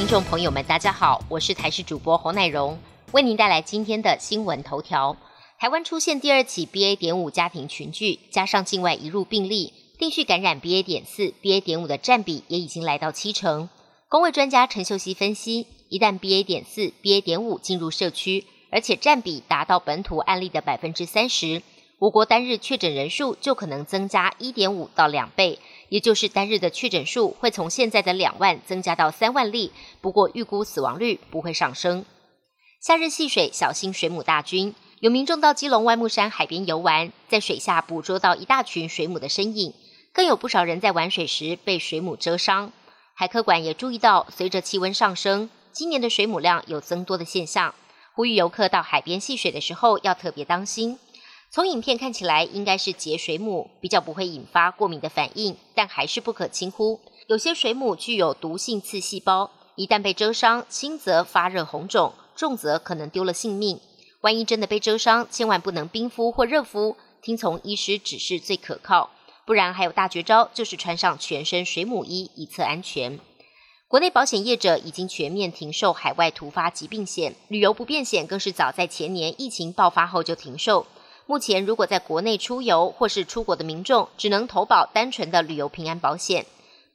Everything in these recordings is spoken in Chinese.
听众朋友们，大家好，我是台视主播侯乃荣，为您带来今天的新闻头条。台湾出现第二起 BA. 点五家庭群聚，加上境外移入病例，定序感染 BA. 点四、BA. 点五的占比也已经来到七成。公卫专家陈秀熙分析，一旦 BA. 点四、BA. 点五进入社区，而且占比达到本土案例的百分之三十，我国单日确诊人数就可能增加一点五到两倍。也就是单日的确诊数会从现在的两万增加到三万例，不过预估死亡率不会上升。夏日戏水，小心水母大军。有民众到基隆外木山海边游玩，在水下捕捉到一大群水母的身影，更有不少人在玩水时被水母蛰伤。海科馆也注意到，随着气温上升，今年的水母量有增多的现象，呼吁游客到海边戏水的时候要特别当心。从影片看起来，应该是结水母，比较不会引发过敏的反应，但还是不可轻忽。有些水母具有毒性刺细胞，一旦被蛰伤，轻则发热红肿，重则可能丢了性命。万一真的被蛰伤，千万不能冰敷或热敷，听从医师指示最可靠。不然还有大绝招，就是穿上全身水母衣，以测安全。国内保险业者已经全面停售海外突发疾病险，旅游不便险更是早在前年疫情爆发后就停售。目前，如果在国内出游或是出国的民众，只能投保单纯的旅游平安保险。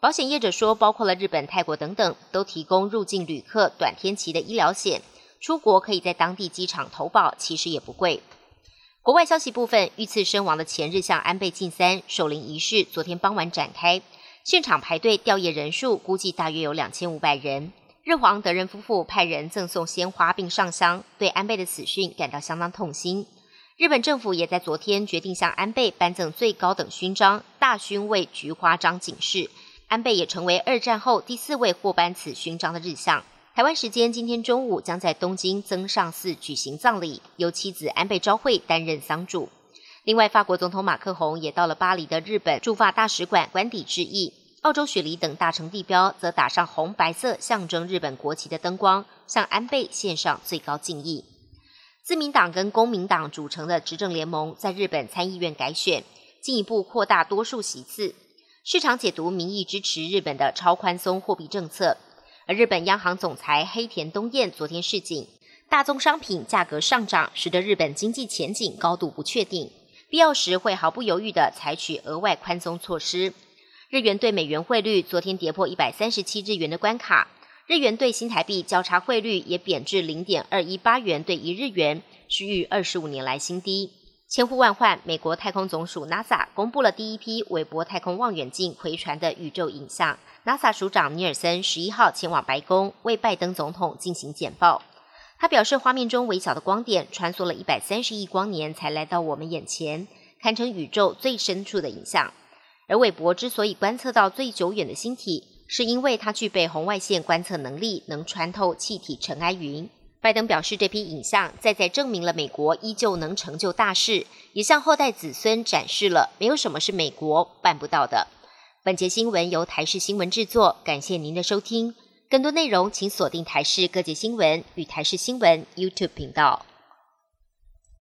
保险业者说，包括了日本、泰国等等，都提供入境旅客短天期的医疗险。出国可以在当地机场投保，其实也不贵。国外消息部分，遇刺身亡的前日向安倍晋三守灵仪式，昨天傍晚展开，现场排队吊唁人数估计大约有两千五百人。日皇德仁夫妇派人赠送鲜花并上香，对安倍的死讯感到相当痛心。日本政府也在昨天决定向安倍颁赠最高等勋章——大勋位菊花章警示。安倍也成为二战后第四位获颁此勋章的日相。台湾时间今天中午将在东京增上寺举行葬礼，由妻子安倍昭惠担任丧主。另外，法国总统马克宏也到了巴黎的日本驻法大使馆官邸致意。澳洲雪梨等大城地标则打上红白色象征日本国旗的灯光，向安倍献上最高敬意。自民党跟公民党组成的执政联盟在日本参议院改选，进一步扩大多数席次。市场解读民意支持日本的超宽松货币政策。而日本央行总裁黑田东彦昨天示警，大宗商品价格上涨，使得日本经济前景高度不确定，必要时会毫不犹豫地采取额外宽松措施。日元对美元汇率昨天跌破一百三十七日元的关卡。日元对新台币交叉汇率也贬至零点二一八元兑一日元，是逾二十五年来新低。千呼万唤，美国太空总署 NASA 公布了第一批韦伯太空望远镜回传的宇宙影像。NASA 署长尼尔森十一号前往白宫为拜登总统进行简报。他表示，画面中微小的光点穿梭了一百三十亿光年才来到我们眼前，堪称宇宙最深处的影像。而韦伯之所以观测到最久远的星体，是因为它具备红外线观测能力，能穿透气体尘埃云。拜登表示，这批影像再再证明了美国依旧能成就大事，也向后代子孙展示了没有什么是美国办不到的。本节新闻由台视新闻制作，感谢您的收听。更多内容请锁定台视各界新闻与台视新闻 YouTube 频道。